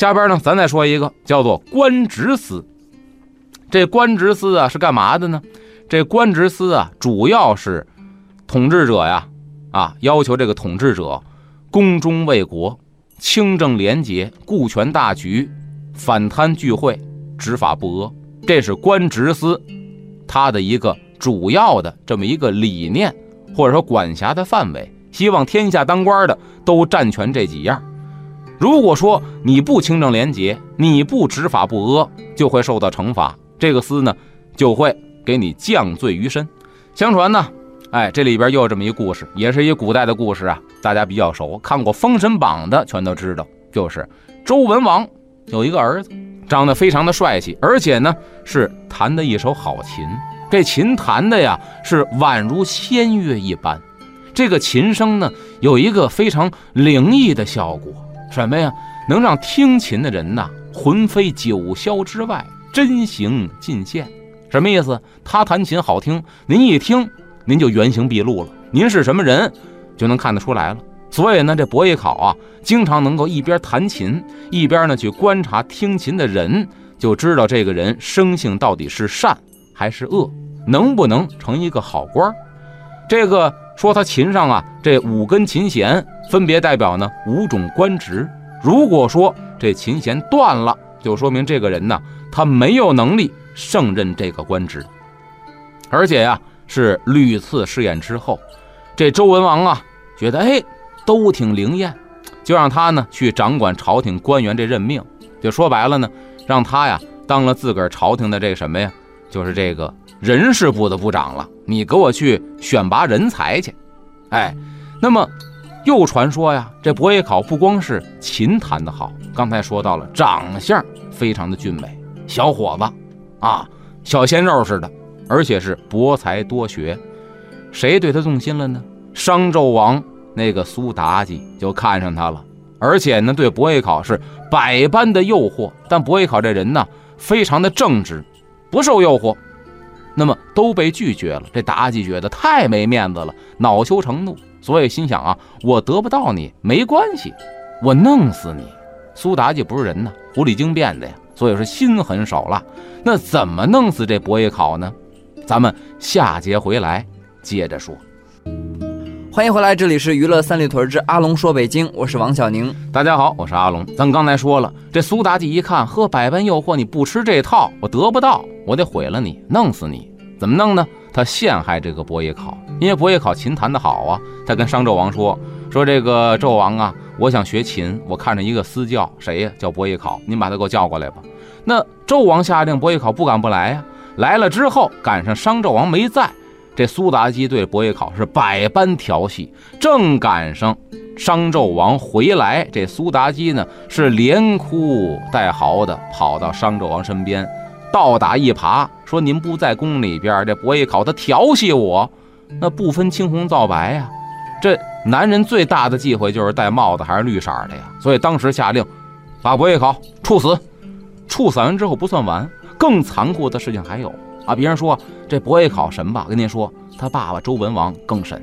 下边呢，咱再说一个，叫做官职司。这官职司啊是干嘛的呢？这官职司啊，主要是统治者呀，啊，要求这个统治者公忠为国、清正廉洁、顾全大局、反贪聚会、执法不阿。这是官职司他的一个。主要的这么一个理念，或者说管辖的范围，希望天下当官的都占全这几样。如果说你不清正廉洁，你不执法不阿，就会受到惩罚。这个司呢，就会给你降罪于身。相传呢，哎，这里边又有这么一故事，也是一古代的故事啊，大家比较熟，看过《封神榜》的全都知道，就是周文王有一个儿子，长得非常的帅气，而且呢是弹的一手好琴。这琴弹的呀，是宛如仙乐一般。这个琴声呢，有一个非常灵异的效果，什么呀？能让听琴的人呐，魂飞九霄之外，真形尽现。什么意思？他弹琴好听，您一听，您就原形毕露了。您是什么人，就能看得出来了。所以呢，这伯邑考啊，经常能够一边弹琴，一边呢去观察听琴的人，就知道这个人生性到底是善。还是恶，能不能成一个好官这个说他琴上啊，这五根琴弦分别代表呢五种官职。如果说这琴弦断了，就说明这个人呢，他没有能力胜任这个官职。而且呀，是屡次试验之后，这周文王啊，觉得哎，都挺灵验，就让他呢去掌管朝廷官员这任命。就说白了呢，让他呀当了自个儿朝廷的这什么呀？就是这个人事部的部长了，你给我去选拔人才去，哎，那么又传说呀，这伯邑考不光是琴弹得好，刚才说到了长相非常的俊美，小伙子啊，小鲜肉似的，而且是博才多学，谁对他动心了呢？商纣王那个苏妲己就看上他了，而且呢，对伯邑考是百般的诱惑，但伯邑考这人呢，非常的正直。不受诱惑，那么都被拒绝了。这妲己觉得太没面子了，恼羞成怒，所以心想啊，我得不到你没关系，我弄死你。苏妲己不是人呐，狐狸精变的呀，所以说心狠手辣。那怎么弄死这伯邑考呢？咱们下节回来接着说。欢迎回来，这里是娱乐三里屯之阿龙说北京，我是王小宁。大家好，我是阿龙。咱刚才说了，这苏妲己一看，呵，百般诱惑，你不吃这套，我得不到，我得毁了你，弄死你。怎么弄呢？他陷害这个伯邑考，因为伯邑考琴弹得好啊。他跟商纣王说：“说这个纣王啊，我想学琴，我看着一个私教，谁呀？叫伯邑考，您把他给我叫过来吧。”那纣王下令，伯邑考不敢不来呀。来了之后，赶上商纣王没在。这苏妲己对伯邑考是百般调戏，正赶上商纣王回来，这苏妲己呢是连哭带嚎的跑到商纣王身边，倒打一耙，说：“您不在宫里边，这伯邑考他调戏我，那不分青红皂白呀。这男人最大的忌讳就是戴帽子还是绿色的呀。所以当时下令把伯邑考处死。处死完之后不算完，更残酷的事情还有。”啊！别人说这伯邑考神吧？跟您说，他爸爸周文王更神。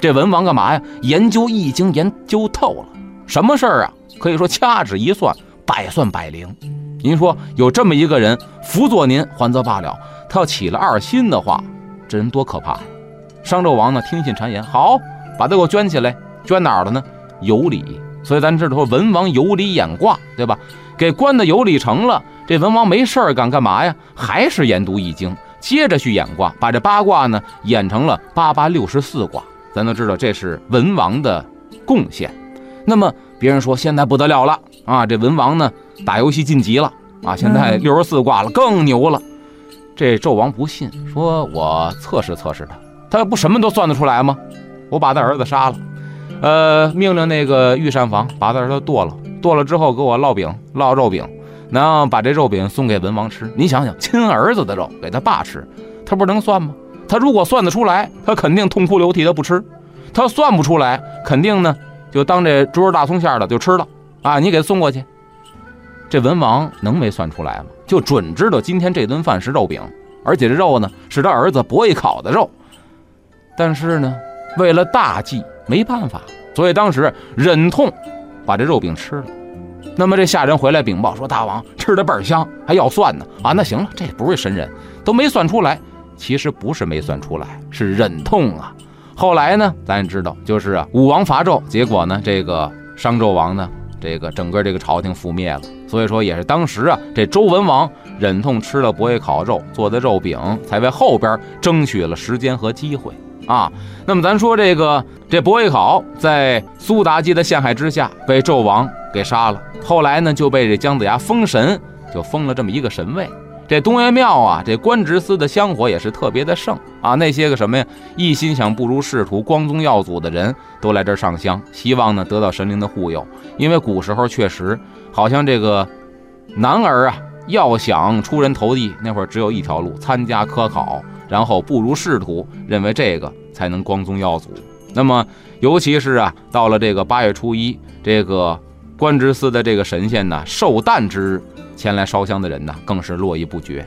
这文王干嘛呀？研究易经研究透了，什么事儿啊？可以说掐指一算，百算百灵。您说有这么一个人辅佐您，还则罢了，他要起了二心的话，这人多可怕！商纣王呢，听信谗言，好，把他给我圈起来。圈哪儿了呢？有里所以咱知道说文王有理演卦，对吧？给关的有理成了，这文王没事儿干干嘛呀？还是研读易经，接着去演卦，把这八卦呢演成了八八六十四卦。咱都知道这是文王的贡献。那么别人说现在不得了了啊，这文王呢打游戏晋级了啊，现在六十四挂了，更牛了。这纣王不信，说我测试测试他，他不什么都算得出来吗？我把他儿子杀了，呃，命令那个御膳房把他儿子剁了，剁了之后给我烙饼，烙肉饼，然后把这肉饼送给文王吃。你想想，亲儿子的肉给他爸吃，他不是能算吗？他如果算得出来，他肯定痛哭流涕的不吃；他算不出来，肯定呢就当这猪肉大葱馅的就吃了啊！你给送过去。这文王能没算出来吗？就准知道今天这顿饭是肉饼，而且这肉呢是他儿子伯邑烤的肉。但是呢，为了大计，没办法，所以当时忍痛把这肉饼吃了。那么这下人回来禀报说：“大王吃的倍儿香，还要算呢。”啊，那行了，这不是神人，都没算出来。其实不是没算出来，是忍痛啊。后来呢，咱也知道，就是啊，武王伐纣，结果呢，这个商纣王呢。这个整个这个朝廷覆灭了，所以说也是当时啊，这周文王忍痛吃了伯邑烤肉做的肉饼，才为后边争取了时间和机会啊。那么咱说这个这伯邑考在苏妲己的陷害之下被纣王给杀了，后来呢就被这姜子牙封神，就封了这么一个神位。这东岳庙啊，这官职司的香火也是特别的盛啊。那些个什么呀，一心想步入仕途、光宗耀祖的人都来这儿上香，希望呢得到神灵的护佑。因为古时候确实，好像这个男儿啊，要想出人头地，那会儿只有一条路：参加科考，然后步入仕途，认为这个才能光宗耀祖。那么，尤其是啊，到了这个八月初一，这个观之寺的这个神仙呢，寿诞之日。前来烧香的人呢，更是络绎不绝